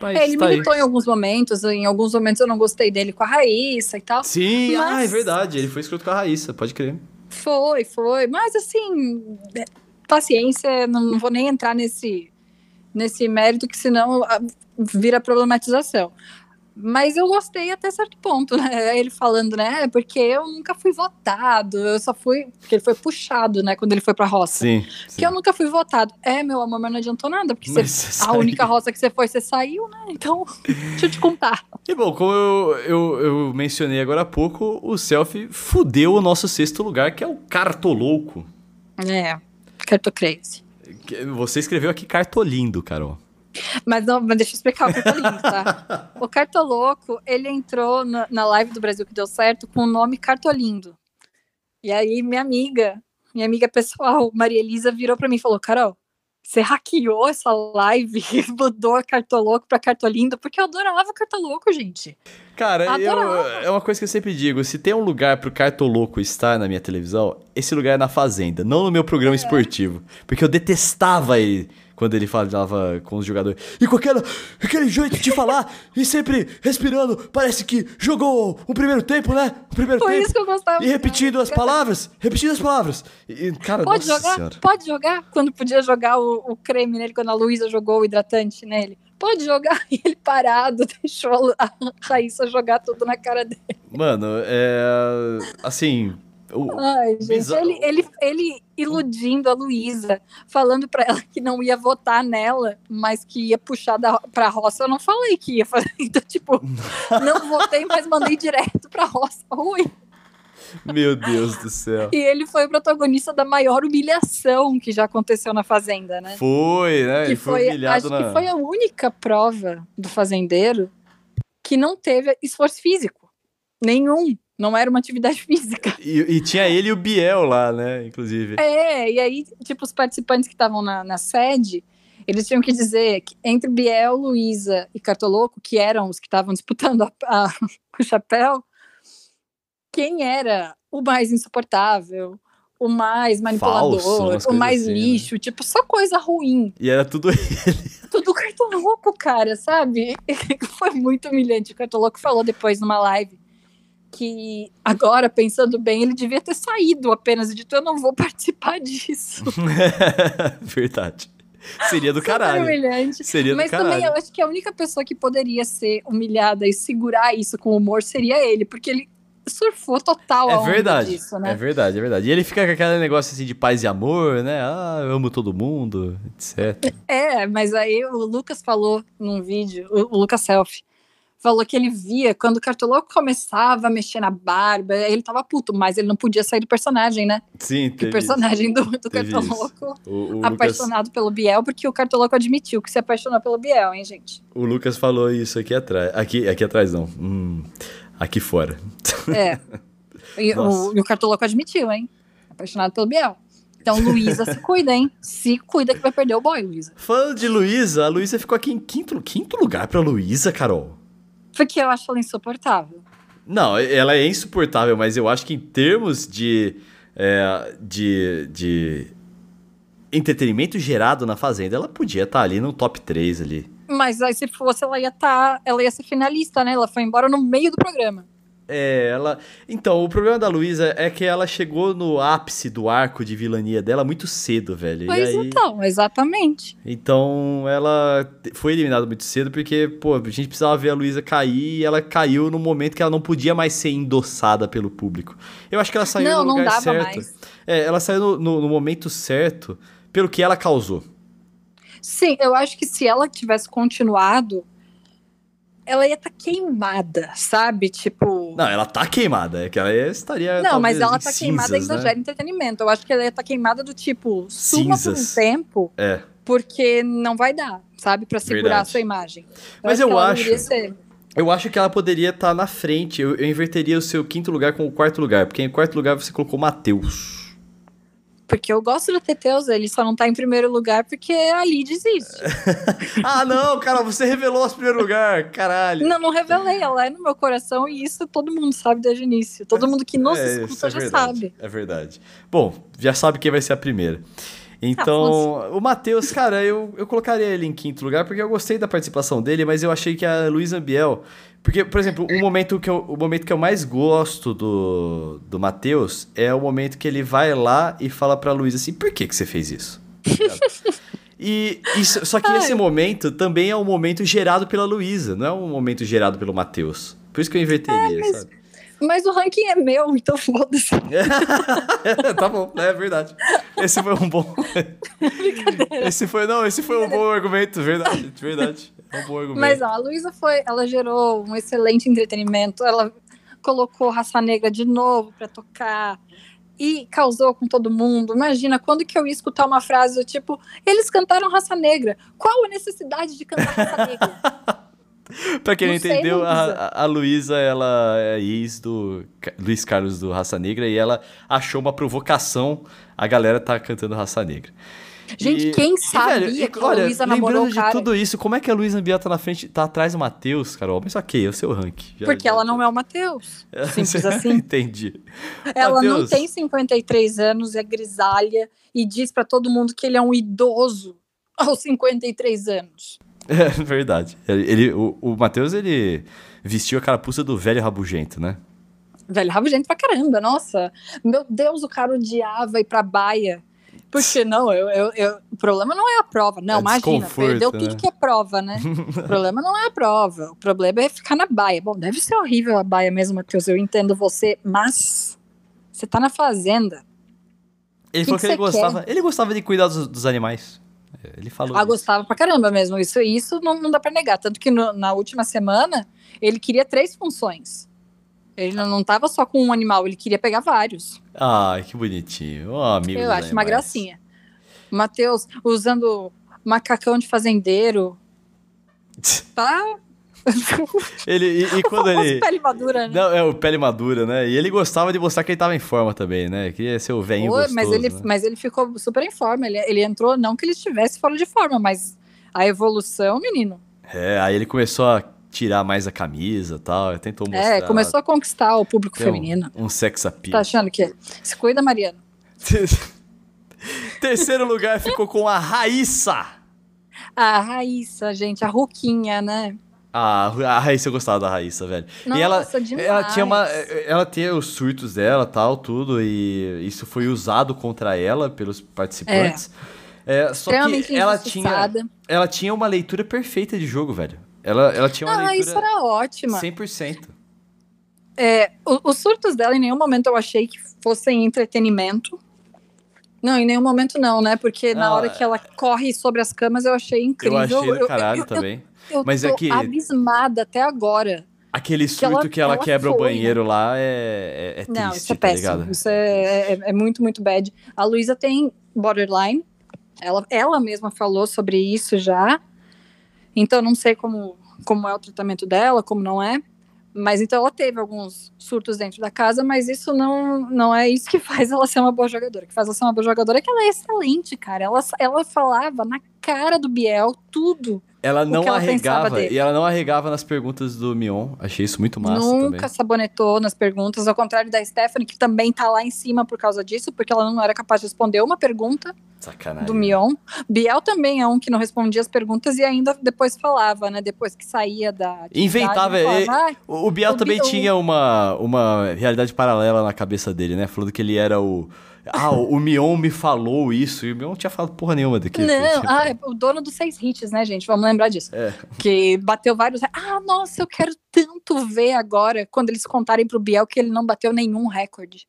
Mas é, ele tá militou aí. em alguns momentos, em alguns momentos eu não gostei dele com a Raíssa e tal. Sim, mas... ah, é verdade, ele foi escroto com a Raíssa, pode crer. Foi, foi, mas assim, é, paciência, não, não vou nem entrar nesse nesse mérito, que senão ah, vira problematização. Mas eu gostei até certo ponto, né? Ele falando, né? Porque eu nunca fui votado, eu só fui. Porque ele foi puxado, né? Quando ele foi pra roça. Sim. Porque eu nunca fui votado. É, meu amor, mas não adiantou nada, porque você- você a única roça que você foi, você saiu, né? Então, deixa eu te contar. E bom, como eu, eu, eu mencionei agora há pouco, o selfie fudeu o nosso sexto lugar, que é o Cartolouco. É, Carto Crazy. Que- Você escreveu aqui Cartolindo, Carol. Mas, não, mas deixa eu explicar o Cartolindo, tá? o Cartoloco, ele entrou na, na live do Brasil que deu certo com o nome Cartolindo. E aí, minha amiga, minha amiga pessoal, Maria Elisa, virou pra mim e falou: Carol, você hackeou essa live e mudou Cartoloco pra Cartolindo? Porque eu adorava Cartoloco, gente. Cara, eu, é uma coisa que eu sempre digo: se tem um lugar pro Cartoloco estar na minha televisão, esse lugar é na Fazenda, não no meu programa esportivo. Porque eu detestava ele quando ele falava com os jogadores. E com aquela, aquele jeito de falar, e sempre respirando, parece que jogou o primeiro tempo, né? O primeiro Foi tempo. isso que eu gostava. E repetindo as palavras, repetindo as palavras. E, cara, Pode jogar? senhora. Pode jogar? Quando podia jogar o, o creme nele, quando a Luísa jogou o hidratante nele. Pode jogar? E ele parado, deixou a Raíssa jogar tudo na cara dele. Mano, é. Assim. O- Ai, gente, Bizarro. ele, ele, ele iludindo a Luísa, falando pra ela que não ia votar nela, mas que ia puxar da, pra roça. Eu não falei que ia fazer. Então, tipo, não votei, mas mandei direto pra roça. Ui. Meu Deus do céu. E ele foi o protagonista da maior humilhação que já aconteceu na Fazenda, né? Foi, né? que Ele foi, foi, humilhado acho na. que foi a única prova do fazendeiro que não teve esforço físico. Nenhum. Não era uma atividade física. E, e tinha ele e o Biel lá, né? Inclusive. É, e aí, tipo, os participantes que estavam na, na sede, eles tinham que dizer que entre Biel, Luísa e Cartoloco, que eram os que estavam disputando a- a- o chapéu, quem era o mais insuportável, o mais manipulador, Falso, o mais assim, né? lixo, tipo, só coisa ruim. E era tudo tudo cartoloco, cara, sabe? Foi muito humilhante. O cartoloco falou depois numa live que agora, pensando bem, ele devia ter saído apenas e dito: Eu não vou participar disso. Verdade. Seria do Super caralho. humilhante. Seria Mas do caralho. também eu acho que a única pessoa que poderia ser humilhada e segurar isso com humor seria ele, porque ele surfou total a É onda verdade. disso, né? É verdade, é verdade. E ele fica com aquele negócio assim de paz e amor, né? Ah, eu amo todo mundo, etc. É, mas aí o Lucas falou num vídeo, o Lucas Selfie, falou que ele via quando o Cartoloco começava a mexer na barba, ele tava puto, mas ele não podia sair do personagem, né? Sim, teve o personagem do, do Cartoloco, isso. O, o Lucas, apaixonado pelo Biel, porque o Cartoloco admitiu que se apaixonou pelo Biel, hein, gente? o Lucas falou isso aqui atrás. Aqui, aqui atrás não. Hum, aqui fora. É. E o, o Cartoloco admitiu, hein? Apaixonado pelo Biel. Então, Luísa, se cuida, hein? Se cuida que vai perder o boy, Luísa. Falando de Luísa, a Luísa ficou aqui em quinto, quinto lugar pra Luísa, Carol. Porque eu acho ela insuportável. Não, ela é insuportável, mas eu acho que em termos de. é, de. de entretenimento gerado na Fazenda, ela podia estar ali no top 3 ali. Mas aí, se fosse, ela ia tá, ela ia ser finalista, né? Ela foi embora no meio do programa. É, ela. Então, o problema da Luísa é que ela chegou no ápice do arco de vilania dela muito cedo, velho. Pois aí, então, exatamente. Então, ela foi eliminada muito cedo porque, pô, a gente precisava ver a Luísa cair e ela caiu no momento que ela não podia mais ser endossada pelo público. Eu acho que ela saiu não, no não lugar dava certo. mais. É, ela saiu no, no- no momento certo pelo que ela causou. Sim, eu acho que se ela tivesse continuado, ela ia estar queimada, sabe? Tipo. Não, ela tá queimada, é que ela estaria. Não, mas ela tá queimada cinzas, né? exagera entretenimento. Eu acho que ela ia estar queimada do tipo, suma por um tempo, É. porque não vai dar, sabe? Pra segurar Verdade. a sua imagem. Mas eu ela acho- deveria ser. Eu acho que ela poderia estar na frente. Eu, eu inverteria o seu quinto lugar com o quarto lugar, porque em quarto lugar você colocou o Matheus. Porque eu gosto do Teteus, ele só não tá em primeiro lugar porque ali desiste. ah, não, cara, você revelou esse primeiro lugar, caralho. Não, não revelei, ela é no meu coração e isso todo mundo sabe desde o início. Todo mundo que nos É, escuta é já verdade, sabe. É verdade. Bom, já sabe quem vai ser a primeira. Então, o Matheus, cara, eu, eu colocaria ele em quinto lugar porque eu gostei da participação dele, mas eu achei que a Luísa Biel. Porque, por exemplo, o momento que eu, o momento que eu mais gosto do, do Matheus é o momento que ele vai lá e fala pra Luísa assim: por que, que você fez isso? E isso, só que Ai. esse momento também é um momento gerado pela Luísa, não é um momento gerado pelo Matheus. Por isso que eu inverteria, mas- sabe? Mas o ranking é meu, então foda-se. tá bom, é verdade. Esse foi um bom. esse foi, não, esse foi um bom argumento, verdade, verdade. É um bom argumento. Mas ó, a Luísa foi, ela gerou um excelente entretenimento. Ela colocou Raça Negra de novo pra tocar e causou com todo mundo. Imagina quando que eu ia escutar uma frase do tipo, eles cantaram Raça Negra. Qual a necessidade de cantar Raça Negra? Pra quem não, Não sei, entendeu, a, a- a Luísa, ela é ex do Luiz Carlos do Raça Negra e ela achou uma provocação a galera tá cantando Raça Negra. Gente, E- quem e, sabia velho, que a olha, Luísa namorou lembrando o cara? de tudo isso, como é que a Luísa Ambiel tá na frente, tá atrás do Matheus, Carol? Mas ok, é o seu rank. Já- Porque já- ela não é o Matheus. Simples assim. Entendi. Ela não Matheus. tem 53 anos, é grisalha e diz pra todo mundo que ele é um idoso aos 53 anos. É verdade. Ele, o o Matheus, ele vestiu a carapuça do velho rabugento, né? Velho rabugento pra caramba, nossa. Meu Deus, o cara odiava ir pra baia. Porque não, eu, eu, eu- o problema não é a prova. Não, É imagina, perdeu né? tudo que é prova, né? o problema não é a prova. O problema é ficar na baia. Bom, deve ser horrível a baia mesmo, Matheus. Eu entendo você, mas você tá na fazenda. Ele Que falou que que, ele gostava. Ele gostava de cuidar dos, dos animais. Ele falou. Ah, isso. gostava pra caramba mesmo. Isso, isso não, não dá pra negar. Tanto que no- na última semana ele queria três funções. Ele não, não tava só com um animal, ele queria pegar vários. Ai, que bonitinho. Ó, amigo Eu acho uma animais. gracinha. Matheus usando macacão de fazendeiro. Tá? Ele, e, e quando ele. pele madura, né? Não, é o pele madura, né? E ele gostava de mostrar que ele tava em forma também, né? Queria ser o velhinho Oi, gostoso, mas, ele, né? mas ele ficou super em forma. Ele, ele entrou, não que ele estivesse fora de forma, mas a evolução, menino. É, aí ele começou a tirar mais a camisa e tal. Tentou mostrar. É, começou a conquistar o público tem feminino. Um, um sex appeal. Tá achando que. Se cuida, Mariana. Terceiro lugar ficou com a Raíssa. A Raíssa, gente, a Ruquinha, né? Ah, a Raíssa eu gostava da Raíssa, velho. Nossa, e ela, demais. ela tinha uma. Ela tinha os surtos dela, tal, tudo, e isso foi usado contra ela pelos participantes. É, só Extremamente que ela tinha, ela tinha uma leitura perfeita de jogo, velho. Ela, ela tinha uma Ah, a Raíssa leitura era ótima. 100%. É, os surtos dela, em nenhum momento eu achei que fossem entretenimento. Não, em nenhum momento não, né? Porque na hora que ela corre sobre as camas, eu achei Eu incrível. achei do Eu- caralho eu- eu- também. Eu, Mas é tô que- abismada até agora. Aquele que ela- surto que ela, quebra o foi, banheiro lá é, é, é triste, Não, isso é tá péssimo. ligado? Isso é, é, é muito, muito bad. A Luísa tem borderline. Ela, ela mesma falou sobre isso já. Então, não sei como, como é o tratamento dela, como não é. Mas então ela teve alguns surtos dentro da casa, mas isso não, não é isso que faz ela ser uma boa jogadora. O que faz ela ser uma boa jogadora é que ela é excelente, cara. Ela, ela falava na cara do Biel tudo. Ela não ela arregava, e ela não arregava nas perguntas do Mion. Achei isso muito massa Nunca também. sabonetou nas perguntas, ao contrário da Stephanie, que também tá lá em cima por causa disso, porque ela não era capaz de responder uma pergunta Sacanagem. do Mion. Biel também é um que não respondia as perguntas e ainda depois falava, né? Depois que saía da. Inventava, ele falava, "Ah, O, o Biel O também Biel- tinha uma, uma realidade paralela na cabeça dele, né? Falando que ele era o. Ah, o, Mion me falou isso. E o Mion não tinha falado porra nenhuma daquilo. Não, ah, é o dono dos seis hits, né, gente? Vamos lembrar disso. É. Que bateu vários. Ah, nossa, eu quero tanto ver agora quando eles contarem pro Biel que ele não bateu nenhum recorde.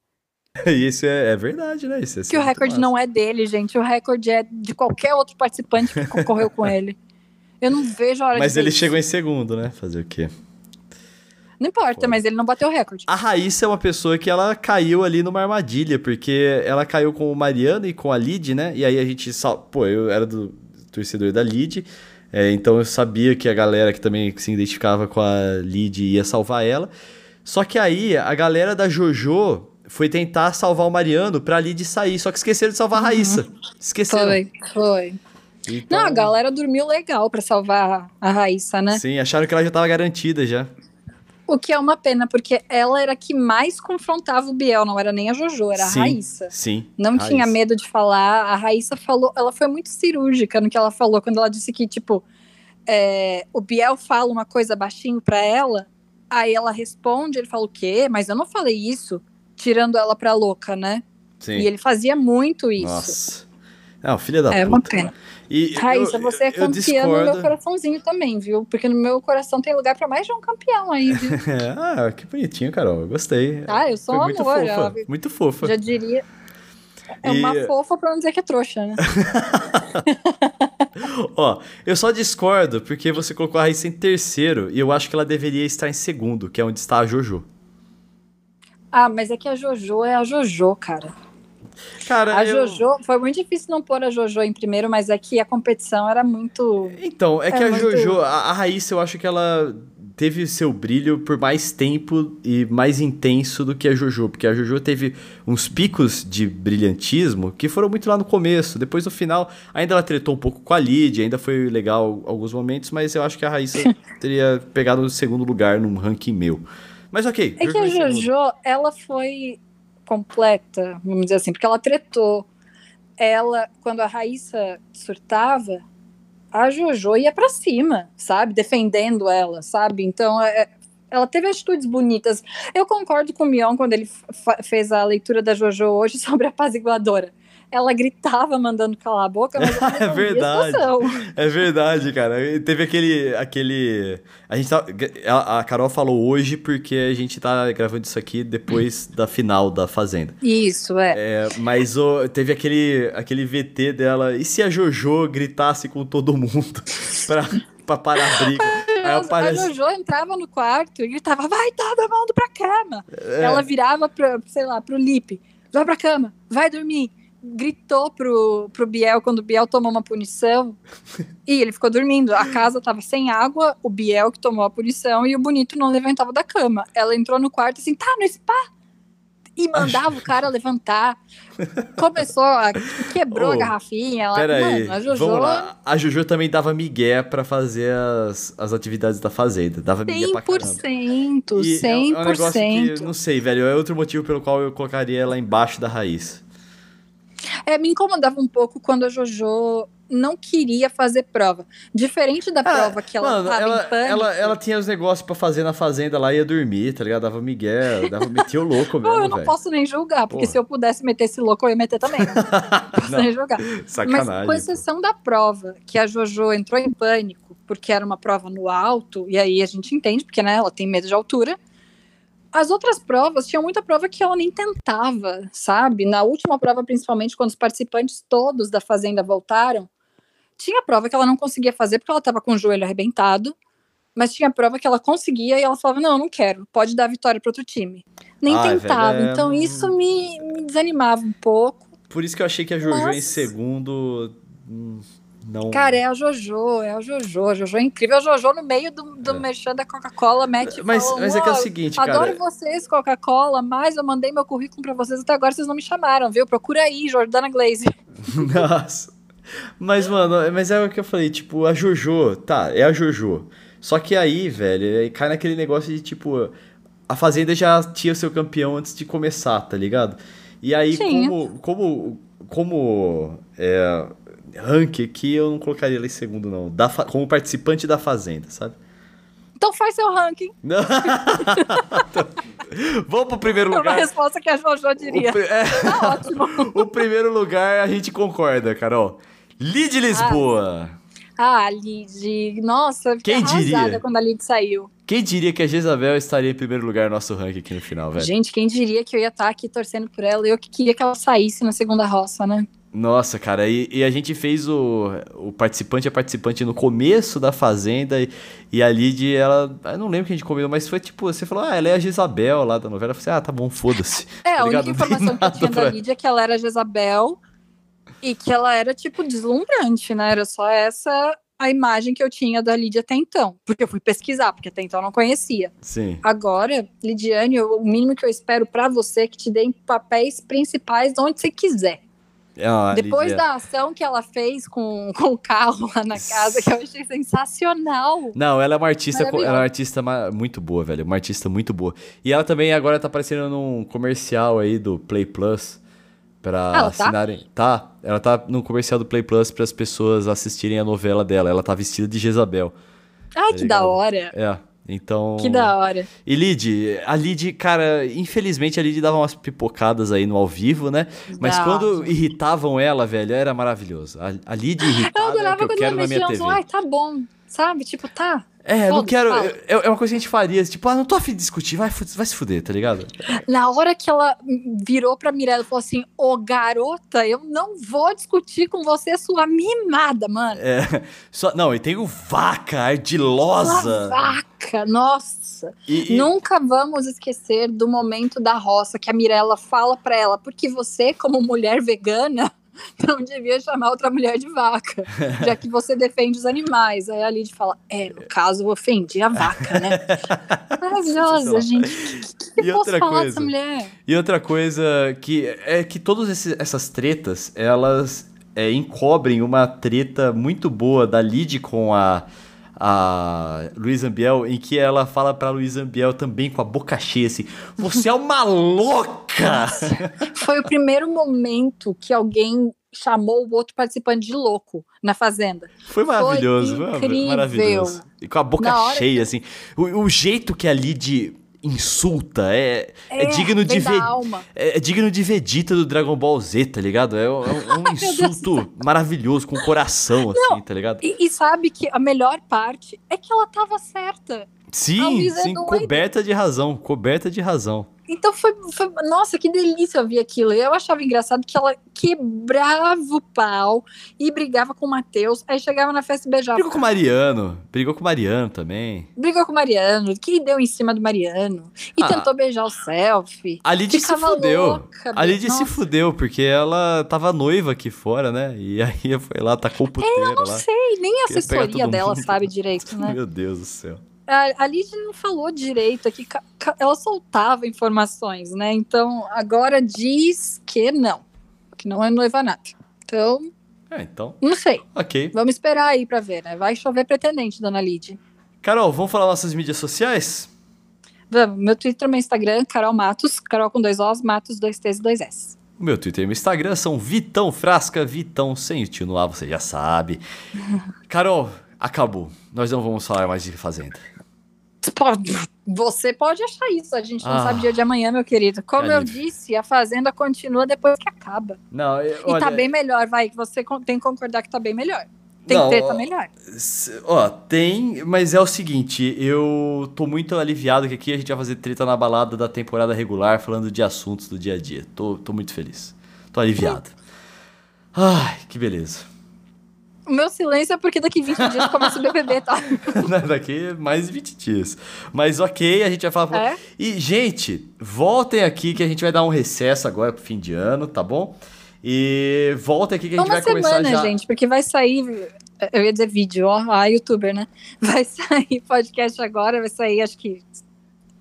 Isso é, é verdade, né? Isso é Que o recorde não é dele, gente. O recorde é de qualquer outro participante que concorreu com ele. Eu não vejo a hora Mas de ver ele isso. chegou em segundo, né? Fazer o quê? Não importa, mas ele não bateu o recorde. A Raíssa é uma pessoa que ela caiu ali numa armadilha, porque ela caiu com o Mariano e com a Lid, né? E aí a gente. sal- Pô, eu era do torcedor da Lid, é, então eu sabia que a galera que também se identificava com a Lid ia salvar ela. Só que aí a galera da JoJo foi tentar salvar o Mariano pra Lid sair, só que esqueceram de salvar a Raíssa. Esqueceram. Foi, foi. Então, Não, a galera dormiu legal pra salvar a Raíssa, né? Sim, acharam que ela já tava garantida já. O que é uma pena, porque ela era a que mais confrontava o Biel, não era nem a Jojo, era Sim, a Raíssa. Sim. Não Raíssa. tinha medo de falar. A Raíssa falou, ela foi muito cirúrgica no que ela falou, quando ela disse que, tipo, é, o Biel fala uma coisa baixinho pra ela, aí ela responde, ele fala o quê? Mas eu não falei isso, tirando ela pra louca, né? Sim. E ele fazia muito isso. Nossa. Não, filha da É puta. uma pena. E Raíssa, eu- você é campeã no meu coraçãozinho também, viu? Porque no meu coração tem lugar pra mais de um campeão aí, viu? É, ah, que bonitinho, Carol. Eu gostei. Ah, eu sou Foi um muito amor. fofa. ó. Muito fofa. Já diria. É E- uma fofa pra não dizer que é trouxa, né? Ó, eu só discordo porque você colocou a Raíssa em terceiro e eu acho que ela deveria estar em segundo, que é onde está a Jojo. Ah, mas é que a Jojo é a Jojo, cara. Cara, A eu- Jojo, foi muito difícil não pôr a Jojo em primeiro, mas é que a competição era muito. Então, é que É a muito- Jojo, a, a Raíssa, eu acho que ela teve seu brilho por mais tempo e mais intenso do que a Jojo, porque a Jojo teve uns picos de brilhantismo que foram muito lá no começo, depois no final, ainda ela tretou um pouco com a Lid, ainda foi legal alguns momentos, mas eu acho que a Raíssa teria pegado o segundo lugar num ranking meu. Mas ok. É que a em segundo. Jojo, ela foi completa, vamos dizer assim, porque ela tretou. Ela, quando a Raíssa surtava, a Jojo ia pra cima, sabe? Defendendo ela, sabe? Então, é- ela teve atitudes bonitas. Eu concordo com o Mion quando ele fez a leitura da Jojo hoje sobre a apaziguadora. Ela gritava mandando calar a boca, mas ela É a verdade. É verdade, cara. Teve aquele. aquele a, gente tá, a, a Carol falou hoje porque a gente tá gravando isso aqui depois da final da Fazenda. Isso, é. É, mas teve aquele, aquele VT dela. E se a Jojo gritasse com todo mundo pra, pra parar a briga? Aí A aparece. Jojo entrava no quarto e gritava, vai todo mundo pra cama. É. Ela virava, pra, sei lá, pro Lipe, vai pra cama, vai dormir. Gritou pro, pro Biel quando o Biel tomou uma punição e ele ficou dormindo. A casa tava sem água, o Biel que tomou a punição e o bonito não levantava da cama. Ela entrou no quarto assim, tá no spa? E mandava o cara levantar. Começou a. quebrou Ô, a garrafinha. Ela, Pera aí, a Jojo. vamos lá. A Jojo também dava migué pra fazer as, as atividades da Fazenda. Dava migué pra caramba. 100%, E é um- é um negócio 100%. que, não sei, velho, é outro motivo pelo qual eu colocaria ela embaixo da raiz. É, me incomodava um pouco quando a Jojo não queria fazer prova. Diferente da prova que ela Ah, Mano, tava ela, em pânico. ela, ela tinha os negócios pra fazer na fazenda lá, ia dormir, tá ligado? Dava migué, dava metia o louco Pô, mesmo, eu não velho. posso nem julgar, porque Porra. se eu pudesse meter esse louco, eu ia meter também. Né? Não posso nem julgar. Sacanagem. Mas com exceção da prova, que a Jojo entrou em pânico, porque era uma prova no alto, e aí a gente entende, porque né, ela tem medo de altura. As outras provas, tinha muita prova que ela nem tentava, sabe? Na última prova, principalmente, quando os participantes todos da Fazenda voltaram, tinha prova que ela não conseguia fazer porque ela estava com o joelho arrebentado, mas tinha prova que ela conseguia e ela falava: Não, não quero, pode dar vitória para outro time. Nem Ai, tentava. velho, é- Então isso me, me desanimava um pouco. Por isso que eu achei que a Jojo em Mas- segundo. Não. Cara, é a Jojo, é a Jojo. A Jojo é incrível. A Jojo, no meio do, do É. merchan da Coca-Cola, mete mas, mas é que é o "Ó, seguinte, Adoro cara. vocês, Coca-Cola, mas eu mandei meu currículo pra vocês até agora, vocês não me chamaram, viu? Procura aí, Jordana Glaze. Nossa. Mas, mano, mas é o que eu falei, tipo, a Jojo, tá, é a Jojo. Só que aí, velho, cai naquele negócio de, tipo, a Fazenda já tinha o seu campeão antes de começar, tá ligado? E aí, Tinha. como, como, como é, rank aqui, eu não colocaria ela em segundo, não. Da, como participante da Fazenda, sabe? Então faz seu ranking. Não. Vamos pro primeiro É uma lugar. resposta que a Jojo O, diria. pri- é, Tá ótimo. o primeiro lugar a gente concorda, Carol. Lid Lisboa. Ah, Lid. Nossa, fiquei Quem diria? quando a Lid saiu. Quem diria que a Jezabel estaria em primeiro lugar no nosso ranking aqui no final, velho? Gente, quem diria que eu ia estar aqui torcendo por ela? Eu que queria que ela saísse na segunda roça, né? Nossa, cara, e, e a gente fez o, o participante a participante no começo da Fazenda e, e a Lid, ela. Eu não lembro que a gente combinou, mas foi tipo, você falou, ah, ela é a Jezabel lá da novela. Eu falei, ah, tá bom, foda-se. É, Tá a única informação que eu tinha pra- da Lídia é que ela era Jezabel e que ela era, tipo, deslumbrante, né? Era só essa a imagem que eu tinha da Lídia até então. Porque eu fui pesquisar, porque até então eu não conhecia. Sim. Agora, Lidiane, o mínimo que eu espero pra você é que te deem papéis principais onde você quiser. Ah, Depois Lídia- da ação que ela fez com, com o carro lá na casa, que eu achei sensacional. Não, ela é uma artista, ela é uma artista muito boa, velho. Uma artista muito boa. E ela também agora tá aparecendo num comercial aí do Play Plus pra Ela tá? assinarem. Tá? Ela tá num comercial do Play Plus para as pessoas assistirem a novela dela. Ela tá vestida de Jezabel. Ai, que da ligado? hora. É. Então. Que da hora. E Lid, a Lid, cara, infelizmente a Lid dava umas pipocadas aí no ao vivo, né? Mas Dava. quando irritavam ela, velho, era maravilhoso. A, a Lid Eu irritada é adorava que eu quando quero ela na minha mexia TV. uns, ai, tá bom, sabe? Tipo, tá. É, não Foda-se, quero. É, é uma coisa que a gente faria, tipo, ah, não tô afim de discutir, vai, vai se fuder, tá ligado? Na hora que ela virou pra Mirella e falou assim, ô garota, eu não vou discutir com você, sua mimada, mano. É, só, não, e tem o vaca ardilosa. vaca, nossa. E, e- Nunca vamos esquecer do momento da roça que a Mirella fala pra ela, porque você, como mulher vegana, não devia chamar outra mulher de vaca, já que você defende os animais. Aí a Lid fala, é, no caso, eu ofendi a vaca, né? Maravilhosa, gente. O que, que E eu posso outra falar coisa? dessa mulher? E outra coisa que é que todas essas tretas, elas é, encobrem uma treta muito boa da Lid com a, a Luísa Ambiel, em que ela fala pra Luísa Ambiel também com a boca cheia assim, você é uma louca! Foi o primeiro momento que alguém chamou o outro participante de louco na Fazenda. Foi maravilhoso, foi, incrível. maravilhoso. E com a boca cheia, assim. O, o jeito que a Lid insulta é, é, É, digno de ver. É, é digno de Vegeta do Dragon Ball Z, tá ligado? É, um- é um- é insulto maravilhoso, com coração, assim, tá ligado? E, e sabe que a melhor parte é que ela tava certa. Sim, é sim, doida. coberta de razão, coberta de razão. Então foi, foi- Nossa, que delícia ouvir aquilo. Eu achava engraçado que ela quebrava o pau e brigava com o Matheus. Aí chegava na festa e beijava. Brigou com o Mariano, brigou com o Mariano também. Brigou com o Mariano, que deu em cima do Mariano. E Ah. tentou beijar o selfie. A Lid se fudeu. louca, A Lid se fudeu, porque ela tava noiva aqui fora, né? E aí foi lá, tacou o puteiro Não lá. sei, nem a assessoria dela mundo. sabe direito, né? Meu Deus do céu. A, a Lid não falou direito aqui, ela soltava informações, né? Então agora diz que não, que não é noiva nada. Então, É, então, não sei. ok. Vamos esperar aí pra ver, né? Vai chover pretendente, dona Lid. Carol, vamos falar nossas mídias sociais? Vamos, meu Twitter, meu Instagram, Carol Matos, Carol com dois Os, Matos, dois T's e dois S. O meu Twitter e meu Instagram são Vitão Frasca, Vitão sem o tio no ar, você já sabe. Carol, acabou. Nós não vamos falar mais de Fazenda. Você pode achar isso, a gente não Ah. sabe o dia de amanhã, meu querido. Como Que eu disse, a Fazenda continua depois que acaba. Não, eu- E olha, tá bem melhor, vai. Você tem que concordar que tá bem melhor. Tem Não, que ter, ó, tá melhor. Ó, tem, mas é o seguinte, eu tô muito aliviado que aqui a gente vai fazer treta na balada da temporada regular, falando de assuntos do dia a dia. Tô, tô muito feliz. Tô aliviado. Ai, que beleza. O meu silêncio é porque daqui 20 dias começa o BBB, tá? Daqui mais 20 dias. Mas ok, a gente vai falar. É? E, gente, voltem aqui que a gente vai dar um recesso agora pro fim de ano, tá bom? E voltem aqui que a gente Uma vai começar semana, já. gente, porque vai sair. Eu ia dizer vídeo, ó, a youtuber, né? Vai sair podcast agora, vai sair, acho que.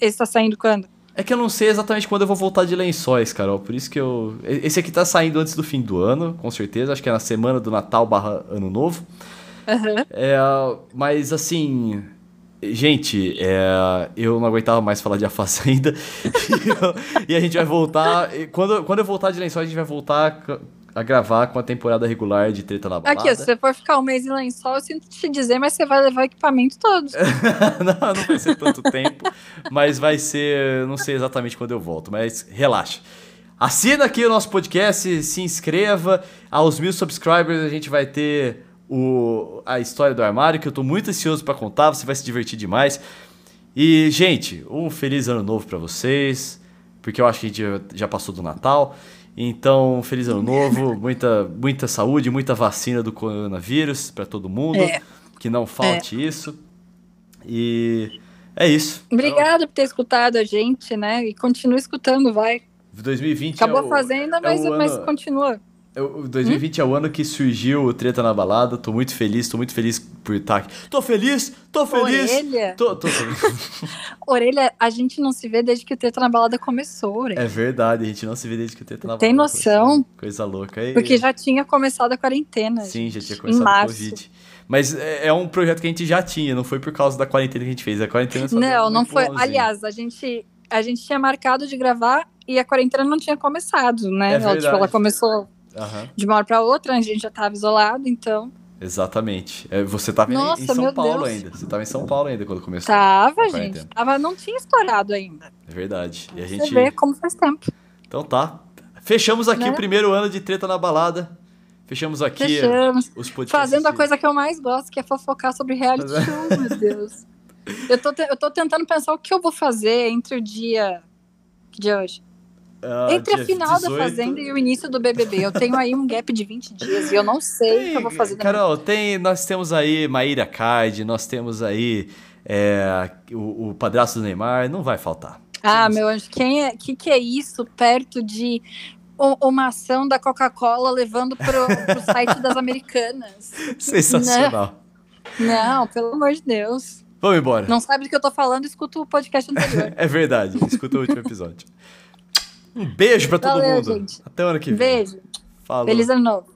Esse tá saindo quando? É que eu não sei exatamente quando eu vou voltar de lençóis, Carol. Por isso que eu. Esse aqui tá saindo antes do fim do ano, com certeza. Acho que é na semana do Natal barra Ano Novo. Aham. É, mas assim. Gente, é, eu não aguentava mais falar de A Fazenda. e, eu- e a gente vai voltar. Quando, quando eu voltar de lençóis, a gente vai voltar a, gravar com a temporada regular de Treta na Balada. Aqui, se você for ficar um mês em lençol, eu sinto te dizer, mas você vai levar o equipamento todo. não, não vai ser tanto tempo, mas vai ser, não sei exatamente quando eu volto, mas relaxa. Assina aqui o nosso podcast, se inscreva. Aos mil subscribers a gente vai ter o, a história do armário, que eu tô muito ansioso pra contar, você vai se divertir demais. E, gente, um feliz ano novo pra vocês, porque eu acho que a gente já passou do Natal. Então, feliz ano novo, muita, muita saúde, muita vacina do coronavírus pra todo mundo. É. Que não falte isso. E é isso. Obrigada por ter escutado a gente, né? E continua escutando, vai. 2020 Acabou é o, a Fazenda, mas, mas ano- continua. O 2020 é o ano que surgiu o Treta na Balada. Tô muito feliz, tô muito feliz por estar aqui. Tô feliz, tô feliz. Orelha. Tô, tô feliz. Orelha, a gente não se vê desde que o Treta na Balada começou, Orelha. É verdade, a gente não se vê desde que o Treta na Tem Balada. noção? Coisa louca. aí. Porque já tinha começado a quarentena. Sim, já tinha começado o. Covid. Mas é, é um projeto que a gente já tinha, não foi por causa da quarentena que a gente fez. A quarentena só Não, não foi. Aliás, a gente, a gente tinha marcado de gravar e a quarentena não tinha começado, né? É ela, tipo, ela começou Aham. de uma hora pra outra, a gente já tava isolado, então. Exatamente. É, você tava em- Nossa, em São Paulo Deus. ainda. Você tava em São Paulo ainda quando começou. Tava, gente. Tava, não tinha estourado ainda. É verdade. E a Você gente. vê como faz tempo. Então tá. Fechamos aqui Né? o primeiro ano de treta na balada. Fechamos aqui Fechamos. os podcasts. Fazendo a de- coisa que eu mais gosto, que é fofocar sobre reality show, meu Deus. Eu tô, te- eu tô tentando pensar o que eu vou fazer entre o dia. É hoje? Ah, entre a final 18. da Fazenda e o início do BBB. Eu tenho aí um gap de 20 dias e eu não sei o que eu vou fazer. Carol, tem, nós temos aí Maíra Card, nós temos aí é, o, o padrasto do Neymar, não vai faltar. Ah, meu anjo, quem é, que que é isso perto de uma ação da Coca-Cola levando pro, pro site das americanas? Sensacional. Não, pelo amor de Deus. Vamos embora. Não sabe do que eu tô falando, escuta o podcast anterior. É verdade, escuta o último episódio. Um beijo pra todo Valeu, mundo. gente. Até o ano que vem. Beijo. Falou. Feliz ano novo.